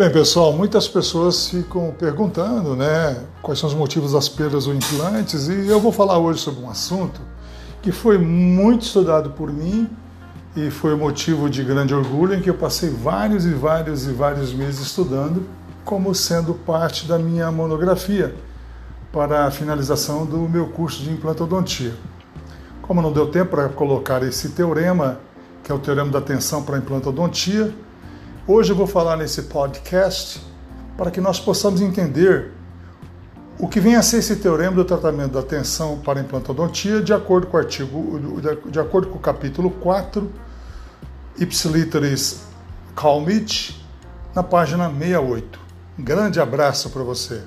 Bem, pessoal, muitas pessoas ficam perguntando, né, quais são os motivos das perdas ou implantes, e eu vou falar hoje sobre um assunto que foi muito estudado por mim e foi motivo de grande orgulho em que eu passei vários e vários e vários meses estudando, como sendo parte da minha monografia para a finalização do meu curso de implantodontia. Como não deu tempo para colocar esse teorema, que é o teorema da tensão para a implantodontia, hoje eu vou falar nesse podcast para que nós possamos entender o que vem a ser esse teorema do tratamento da tensão para implantodontia, de acordo com o artigo, de acordo com o capítulo 4, Ipsiliteris Calmit, na página 68. Um grande abraço para você.